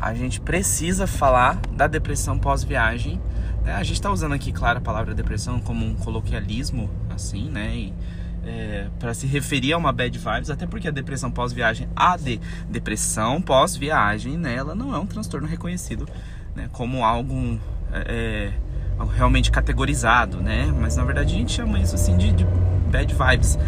a gente precisa falar da depressão pós-viagem. Né? A gente está usando aqui, claro, a palavra depressão como um coloquialismo, assim, né? E, é, para se referir a uma bad vibes, até porque a depressão pós-viagem, a de depressão pós-viagem, né, ela não é um transtorno reconhecido né, como algo, é, algo realmente categorizado, né? Mas na verdade a gente chama isso assim de, de bad vibes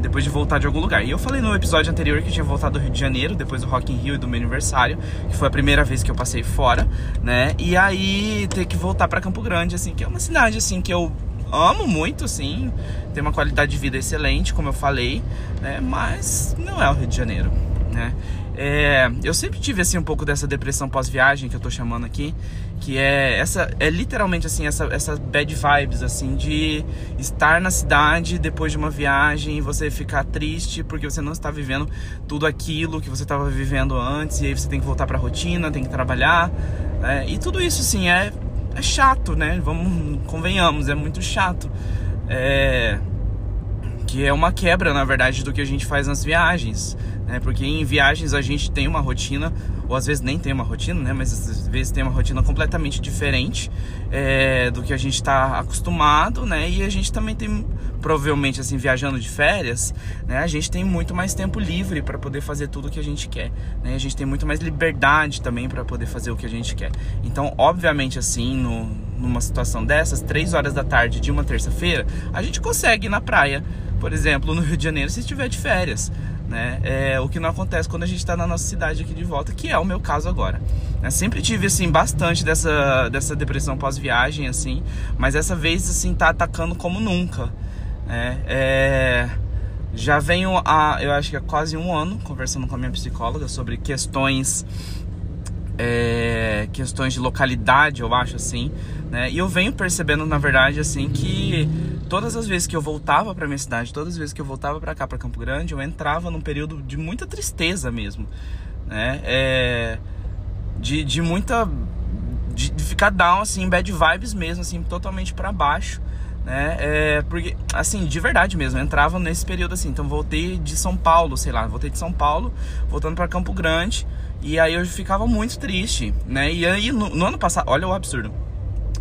depois de voltar de algum lugar. E eu falei no episódio anterior que eu tinha voltado do Rio de Janeiro, depois do Rock in Rio e do meu aniversário, que foi a primeira vez que eu passei fora, né? E aí ter que voltar para Campo Grande, assim, que é uma cidade assim que eu amo muito, sim. Tem uma qualidade de vida excelente, como eu falei, né? Mas não é o Rio de Janeiro, né? É, eu sempre tive assim um pouco dessa depressão pós-viagem que eu tô chamando aqui, que é essa é literalmente assim essa essa bad vibes assim de estar na cidade depois de uma viagem e você ficar triste porque você não está vivendo tudo aquilo que você estava vivendo antes e aí você tem que voltar para a rotina, tem que trabalhar, né? e tudo isso assim é é chato, né? Vamos, convenhamos, é muito chato. É, que é uma quebra, na verdade, do que a gente faz nas viagens, né? Porque em viagens a gente tem uma rotina, ou às vezes nem tem uma rotina, né? Mas às vezes tem uma rotina completamente diferente é, do que a gente está acostumado, né? E a gente também tem, provavelmente, assim, viajando de férias, né? A gente tem muito mais tempo livre para poder fazer tudo o que a gente quer, né? A gente tem muito mais liberdade também para poder fazer o que a gente quer. Então, obviamente, assim, no, numa situação dessas, três horas da tarde de uma terça-feira, a gente consegue ir na praia, por exemplo, no Rio de Janeiro, se estiver de férias né? É o que não acontece quando a gente está na nossa cidade aqui de volta, que é o meu caso agora. Né? Sempre tive assim bastante dessa, dessa depressão pós-viagem, assim, mas essa vez assim tá atacando como nunca. Né? É... Já venho há, eu acho que há quase um ano conversando com a minha psicóloga sobre questões é, questões de localidade, eu acho assim, né? E eu venho percebendo, na verdade, assim, que todas as vezes que eu voltava para minha cidade, todas as vezes que eu voltava para cá, para Campo Grande, eu entrava num período de muita tristeza mesmo, né? É, de, de muita de, de, ficar down assim, bad vibes mesmo, assim, totalmente para baixo, né? É, porque assim, de verdade mesmo, eu entrava nesse período assim. Então voltei de São Paulo, sei lá, voltei de São Paulo, voltando para Campo Grande, e aí eu ficava muito triste, né? E aí no, no ano passado, olha o absurdo.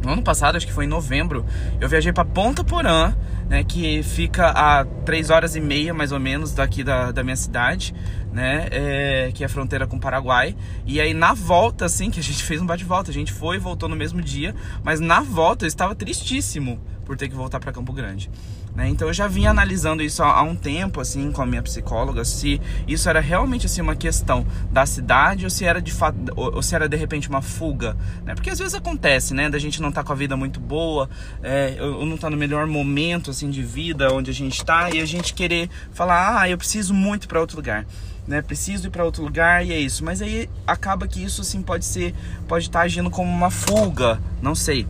No ano passado, acho que foi em novembro, eu viajei para Ponta Porã, né, que fica a três horas e meia mais ou menos daqui da, da minha cidade, né, é, que é a fronteira com o Paraguai. E aí na volta, assim, que a gente fez um bate-volta, a gente foi e voltou no mesmo dia, mas na volta eu estava tristíssimo por ter que voltar para Campo Grande. Né? Então eu já vinha analisando isso há, um tempo assim com a minha psicóloga se isso era realmente assim uma questão da cidade ou se era de fato ou, se era de repente uma fuga, né? Porque às vezes acontece, né, da gente não estar tá com a vida muito boa, é, ou não tá no melhor momento assim de vida onde a gente está e a gente querer falar, ah, eu preciso muito para outro lugar. Né, preciso ir para outro lugar e é isso. Mas aí acaba que isso assim pode ser, pode estar tá agindo como uma fuga, não sei,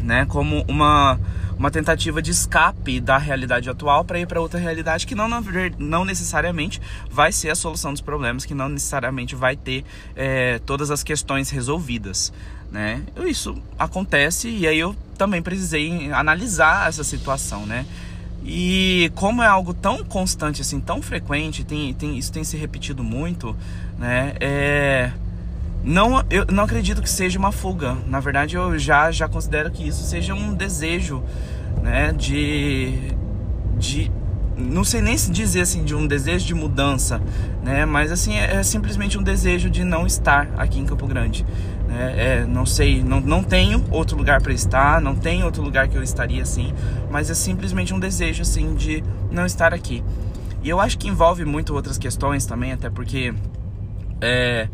né? Como uma uma tentativa de escape da realidade atual para ir para outra realidade que não, não necessariamente vai ser a solução dos problemas, que não necessariamente vai ter é, todas as questões resolvidas. Né? Isso acontece e aí eu também precisei analisar essa situação, né? E como é algo tão constante, assim, tão frequente, tem, tem, isso tem se repetido muito, né? É, não, eu não acredito que seja uma fuga. Na verdade, eu já, já considero que isso seja um desejo, né? De, de não sei nem se dizer assim de um desejo de mudança, né? Mas assim é, é simplesmente um desejo de não estar aqui em Campo Grande. Né? É, não sei, não, não tenho outro lugar para estar, não tem outro lugar que eu estaria assim, mas é simplesmente um desejo assim de não estar aqui. E eu acho que envolve muito outras questões também, até porque é,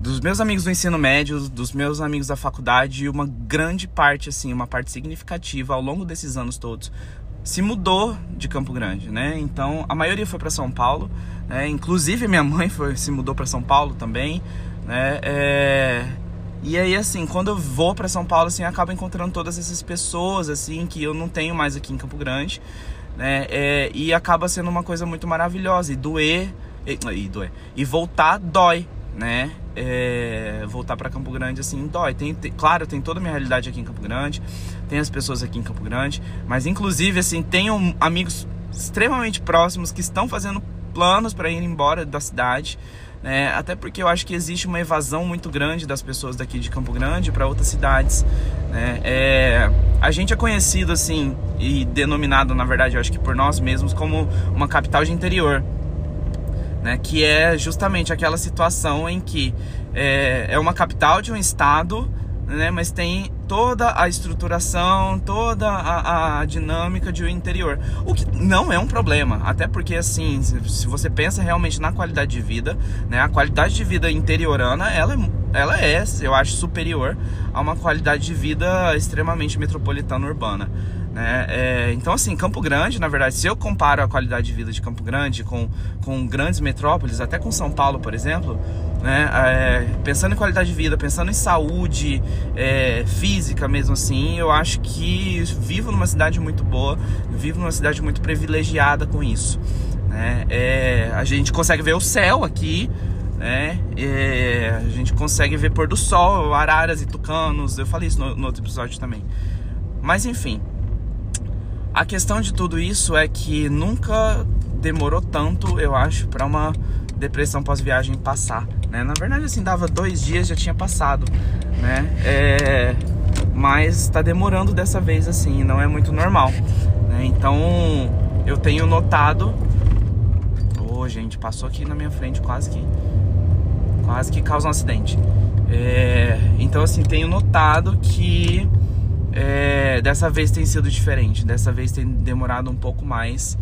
dos meus amigos do ensino médio, dos meus amigos da faculdade, uma grande parte, assim, uma parte significativa ao longo desses anos todos, se mudou de Campo Grande, né? Então a maioria foi para São Paulo, né? Inclusive minha mãe foi, se mudou para São Paulo também, né? É... E aí assim, quando eu vou para São Paulo, assim, acabo encontrando todas essas pessoas, assim, que eu não tenho mais aqui em Campo Grande, né? É... E acaba sendo uma coisa muito maravilhosa e doer e, e doer e voltar dói, né? É, voltar para Campo Grande assim dói. Tem, tem, claro, tem toda a minha realidade aqui em Campo Grande, tem as pessoas aqui em Campo Grande, mas inclusive assim tenho amigos extremamente próximos que estão fazendo planos para ir embora da cidade. né? Até porque eu acho que existe uma evasão muito grande das pessoas daqui de Campo Grande para outras cidades, né? É, a gente é conhecido assim e denominado, na verdade, eu acho que por nós mesmos como uma capital de interior, né? Que é justamente aquela situação em que é, é uma capital de um estado, né? Mas tem toda a estruturação, toda a, a, dinâmica de um interior. O que não é um problema, até porque assim, se você pensa realmente na qualidade de vida, né, a qualidade de vida interiorana, ela, é, ela é, eu acho, superior a uma qualidade de vida extremamente metropolitana urbana. Né? É, então, assim, Campo Grande, na verdade, se eu comparo a qualidade de vida de Campo Grande com, com grandes metrópoles, até com São Paulo, por exemplo, né? É, pensando em qualidade de vida, pensando em saúde é, física mesmo assim, eu acho que vivo numa cidade muito boa, vivo numa cidade muito privilegiada com isso. Né? É, a gente consegue ver o céu aqui, né? É, a gente consegue ver pôr do sol, araras e tucanos. Eu falei isso no, no outro episódio também. Mas enfim, a questão de tudo isso é que nunca demorou tanto, eu acho, para uma depressão pós-viagem passar, né? Na verdade, assim, dava dois dias já tinha passado, né? É... Mas está demorando dessa vez, assim, não é muito normal, né? Então, eu tenho notado... Ô, oh, gente, passou aqui na minha frente quase que... Quase que causa um acidente. É... Então, assim, tenho notado que é, dessa vez tem sido diferente, dessa vez tem demorado um pouco mais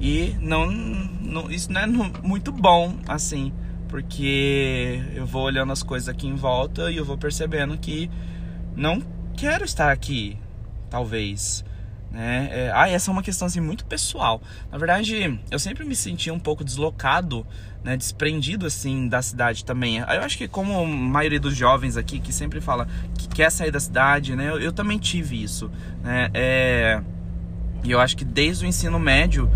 e não, não isso não é muito bom assim, porque eu vou olhando as coisas aqui em volta e eu vou percebendo que não quero estar aqui, talvez. Né? É, ah, essa é uma questão assim, muito pessoal. Na verdade, eu sempre me senti um pouco deslocado, né, desprendido assim da cidade também. Eu acho que como a maioria dos jovens aqui que sempre fala que quer sair da cidade, né, eu, eu também tive isso. Né? É, e eu acho que desde o ensino médio,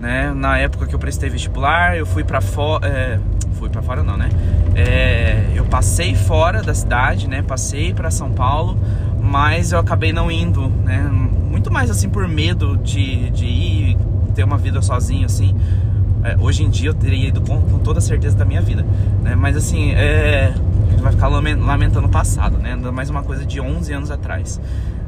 né, na época que eu prestei vestibular, eu fui para fora, é, fui para fora não, né? É, eu passei fora da cidade, né? Passei para São Paulo, mas eu acabei não indo, né? Muito mais assim por medo de, de ir ter uma vida sozinho, assim. É, hoje em dia eu teria ido com, com, toda a certeza da minha vida, né? Mas assim, é, vai ficar lamentando o passado, né? Mais uma coisa de 11 anos atrás.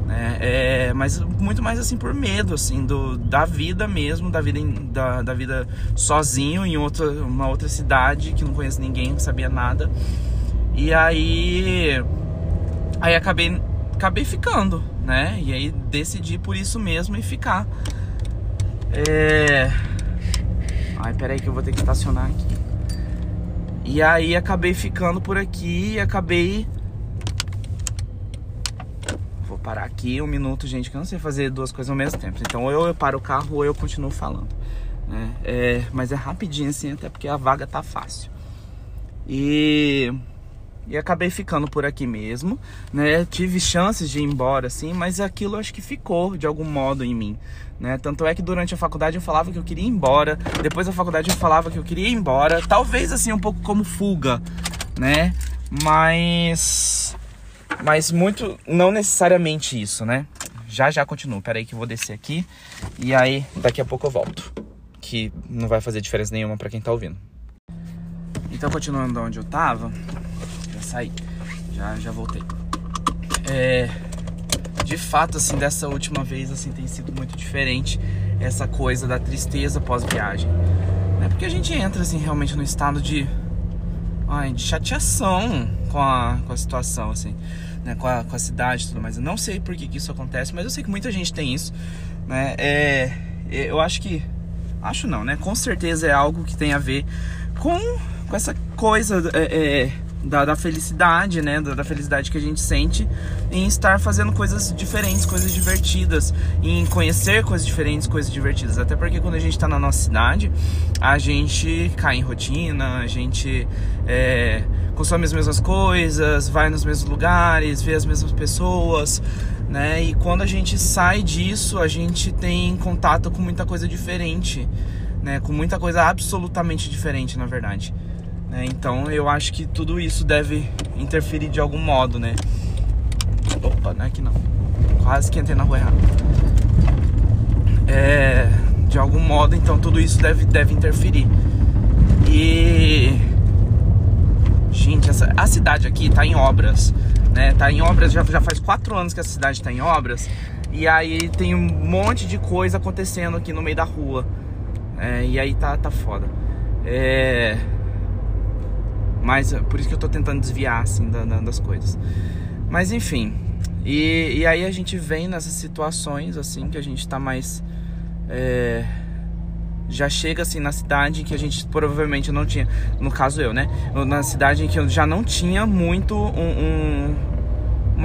Né? É, mas muito mais assim por medo assim do, da vida mesmo da vida da, da vida sozinho em outra uma outra cidade que não conheço ninguém não sabia nada e aí aí acabei acabei ficando né? E aí decidi por isso mesmo e ficar. É... Ai, peraí que eu vou ter que estacionar aqui. E aí acabei ficando por aqui e acabei. Vou parar aqui um minuto, gente, que eu não sei fazer duas coisas ao mesmo tempo. Então ou eu paro o carro ou eu continuo falando. Né? É... Mas é rapidinho assim, até porque a vaga tá fácil. E e acabei ficando por aqui mesmo, né? Tive chances de ir embora, assim, mas aquilo acho que ficou de algum modo em mim, né? Tanto é que durante a faculdade eu falava que eu queria ir embora, depois da faculdade eu falava que eu queria ir embora, talvez assim um pouco como fuga, né? Mas mas muito não necessariamente isso, né? Já já continuo. Pera aí que eu vou descer aqui e aí daqui a pouco eu volto, que não vai fazer diferença nenhuma para quem tá ouvindo. Então continuando onde eu tava, saí. Já, já voltei. É, de fato, assim, dessa última vez, assim, tem sido muito diferente essa coisa da tristeza pós-viagem. Né? Porque a gente entra, assim, realmente no estado de, ai, de chateação com a, com a situação, assim, né? Com a, com a cidade e tudo mais. Eu não sei por que, que isso acontece, mas eu sei que muita gente tem isso, né? É, é eu acho que, acho não, né? Com certeza é algo que tem a ver com, com essa coisa, é, é da, da felicidade, né? Da, da, felicidade que a gente sente em estar fazendo coisas diferentes, coisas divertidas, em conhecer coisas diferentes, coisas divertidas. Até porque quando a gente tá na nossa cidade, a gente cai em rotina, a gente é, consome as mesmas coisas, vai nos mesmos lugares, vê as mesmas pessoas. Né? E quando a gente sai disso, a gente tem contato com muita coisa diferente, né? Com muita coisa absolutamente diferente, na verdade. Né? Então eu acho que tudo isso deve interferir de algum modo, né? Opa, não é que não. Quase que entrei na rua errada. É, de algum modo, então tudo isso deve, deve interferir. E Gente, essa, a cidade aqui tá em obras, né? Tá em obras, já, já faz quatro anos que a cidade tá em obras. E aí tem um monte de coisa acontecendo aqui no meio da rua. É, e aí tá, tá foda. É... Mas é por isso que eu tô tentando desviar, assim, da, da, das coisas. Mas enfim. E, e aí a gente vem nessas situações, assim, que a gente tá mais... É já chega assim na cidade que a gente provavelmente não tinha, no caso eu, né? Na cidade em que eu já não tinha muito um,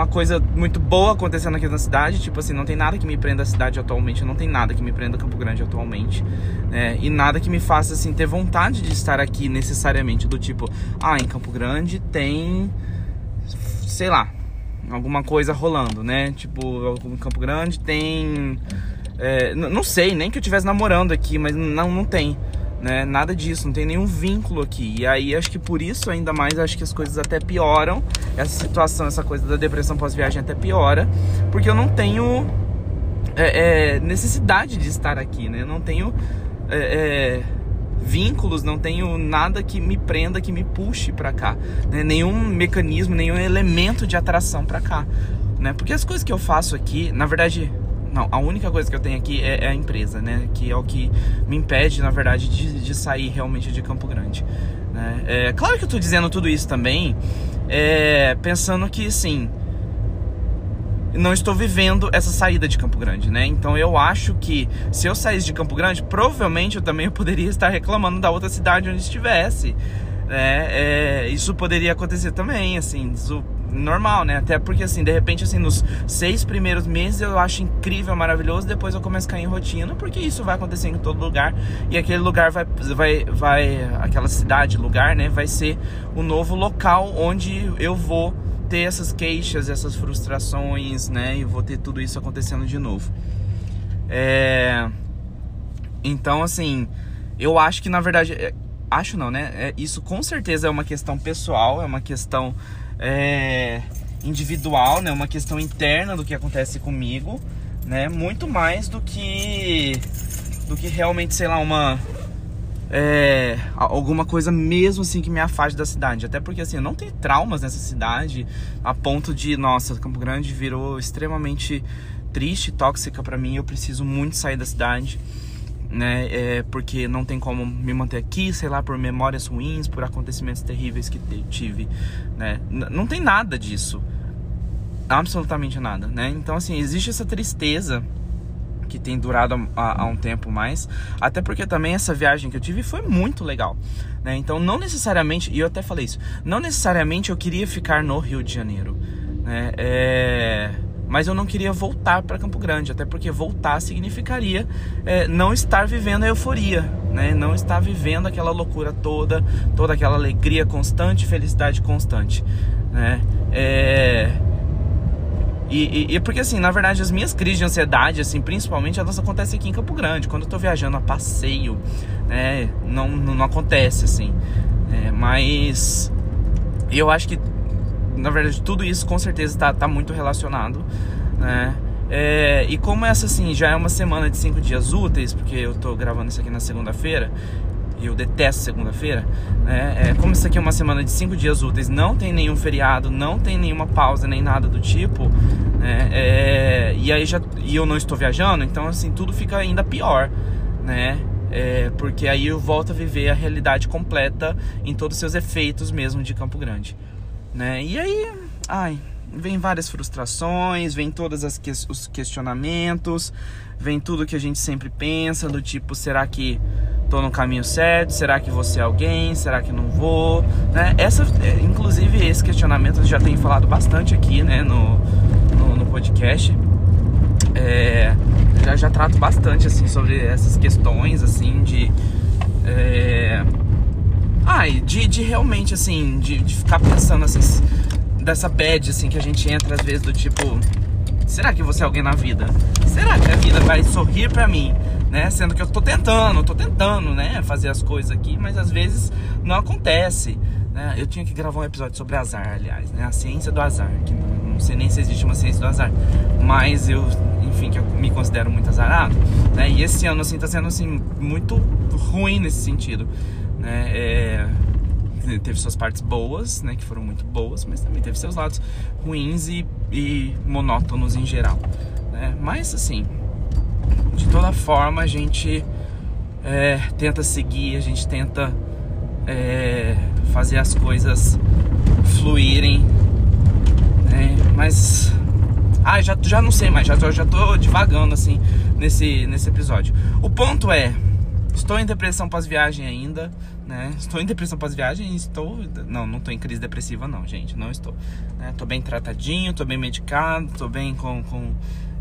uma coisa muito boa acontecendo aqui na cidade, tipo assim, não tem nada que me prenda a cidade atualmente, não tem nada que me prenda Campo Grande atualmente, né? E nada que me faça assim ter vontade de estar aqui necessariamente do tipo, ah, em Campo Grande tem sei lá, alguma coisa rolando, né? Tipo, em Campo Grande tem é, não sei, nem que eu estivesse namorando aqui, mas não, não tem. Né? Nada disso, não tem nenhum vínculo aqui. E aí acho que por isso ainda mais acho que as coisas até pioram. Essa situação, essa coisa da depressão pós-viagem até piora, porque eu não tenho é, é, necessidade de estar aqui, né? Eu não tenho é, é, vínculos, não tenho nada que me prenda, que me puxe para cá, né? nenhum mecanismo, nenhum elemento de atração para cá, né? Porque as coisas que eu faço aqui, na verdade, não, a única coisa que eu tenho aqui é, é, a empresa, né? Que é o que me impede, na verdade, de, de sair realmente de Campo Grande. Né? É, claro que eu tô dizendo tudo isso também, é, pensando que, assim, não estou vivendo essa saída de Campo Grande, né? Então eu acho que se eu saísse de Campo Grande, provavelmente eu também poderia estar reclamando da outra cidade onde estivesse. Né? É, isso poderia acontecer também, assim, isso normal, né? Até porque, assim, de repente, assim, nos seis primeiros meses eu acho incrível, maravilhoso, depois eu começo a cair em rotina, porque isso vai acontecer em todo lugar e aquele lugar vai, vai, vai aquela cidade, lugar, né? Vai ser o novo local onde eu vou ter essas queixas, essas frustrações, né? E vou ter tudo isso acontecendo de novo. É... Então, assim, eu acho que na verdade. É, acho não, né? É, isso com certeza é uma questão pessoal, é uma questão é, individual, né? Uma questão interna do que acontece comigo, né? Muito mais do que do que realmente, sei lá, uma é, alguma coisa mesmo assim que me afaste da cidade. Até porque assim, eu não tenho traumas nessa cidade a ponto de, nossa, Campo Grande virou extremamente triste, tóxica para mim, eu preciso muito sair da cidade né? É porque não tem como me manter aqui, sei lá, por memórias ruins, por acontecimentos terríveis que tive, né? Não tem nada disso. Absolutamente nada, né? Então, assim, existe essa tristeza que tem durado há, um tempo mais, até porque também essa viagem que eu tive foi muito legal, né? Então, não necessariamente, e eu até falei isso, não necessariamente eu queria ficar no Rio de Janeiro, né? É mas eu não queria voltar para Campo Grande, até porque voltar significaria é, não estar vivendo a euforia, né? não estar vivendo aquela loucura toda, toda aquela alegria constante, felicidade constante. Né? É... E, e, e, porque assim, na verdade, as minhas crises de ansiedade, assim, principalmente, elas acontecem aqui em Campo Grande, quando eu tô viajando a passeio, né? Não, não, não acontece, assim. É, mas eu acho que na verdade, tudo isso com certeza está tá muito relacionado, né? É, e como essa, assim, já é uma semana de cinco dias úteis, porque eu tô gravando isso aqui na segunda-feira, e eu detesto segunda-feira, né? É, como isso aqui é uma semana de cinco dias úteis, não tem nenhum feriado, não tem nenhuma pausa, nem nada do tipo, né? É, e aí já, e eu não estou viajando, então, assim, tudo fica ainda pior, né? É, porque aí eu volto a viver a realidade completa em todos os seus efeitos mesmo de Campo Grande né? E aí, ai, vem várias frustrações, vem todos que, os questionamentos, vem tudo que a gente sempre pensa, do tipo, será que tô no caminho certo? Será que vou ser alguém? Será que não vou? Né? Essa, é, inclusive, esse questionamento eu já tenho falado bastante aqui, né, no, no, no podcast. É, já, já trato bastante, assim, sobre essas questões, assim, de... É, Ai, de, de realmente, assim, de, de ficar pensando, assim, dessa bad, assim, que a gente entra às vezes do tipo... Será que você é alguém na vida? Será que a vida vai sorrir pra mim? Né? Sendo que eu tô tentando, tô tentando, né? Fazer as coisas aqui, mas às vezes não acontece. Né? Eu tinha que gravar um episódio sobre azar, aliás, né? A ciência do azar, que não sei nem se existe uma ciência do azar, mas eu, enfim, que eu me considero muito azarado, né? E esse ano, assim, tá sendo, assim, muito ruim nesse sentido né? É, teve suas partes boas, né, que foram muito boas, mas também teve seus lados ruins e, e monótonos em geral, né? Mas assim, de toda forma a gente é, tenta seguir, a gente tenta é, fazer as coisas fluírem, né? Mas ah, já, já não sei mais, já já tô divagando assim nesse, nesse episódio. O ponto é, estou em depressão pós-viagem ainda, né? Estou em depressão pós-viagem e estou. Não, não estou em crise depressiva, não, gente, não estou. Né? Tô bem tratadinho, tô bem medicado, tô bem com, com,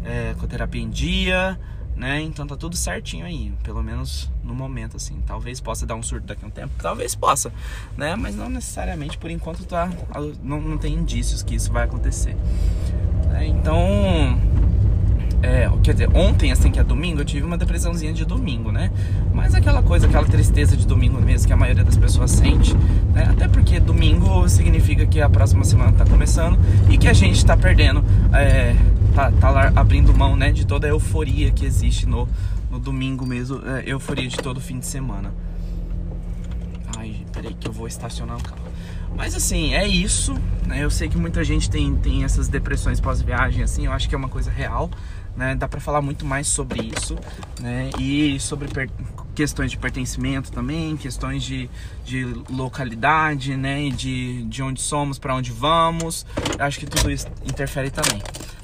é, com terapia em dia né? Então tá tudo certinho aí, pelo menos no momento, assim. Talvez possa dar um surto daqui a um tempo, talvez possa, né? Mas não necessariamente, por enquanto tá, não, não tem indícios que isso vai acontecer. É, então, é, quer dizer, ontem, assim, que é domingo, eu tive uma depressãozinha de domingo, né? Mas aquela coisa, aquela tristeza de domingo mesmo que a maioria das pessoas sente, né? Até porque domingo significa que a próxima semana tá começando e que a gente tá perdendo é, tá, tá abrindo mão né, de toda a euforia que existe no, no domingo mesmo, é, euforia de todo fim de semana. Ai, peraí que eu vou estacionar o carro. Mas assim, é isso. Né? Eu sei que muita gente tem, tem essas depressões pós-viagem, assim, eu acho que é uma coisa real. Né? Dá para falar muito mais sobre isso, né? E sobre questões de pertencimento também, questões de, de localidade, né? E de, de onde somos, para onde vamos. Eu acho que tudo isso interfere também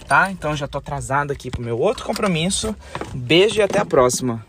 tá? Então já tô atrasado aqui pro meu outro compromisso. beijo e até a próxima.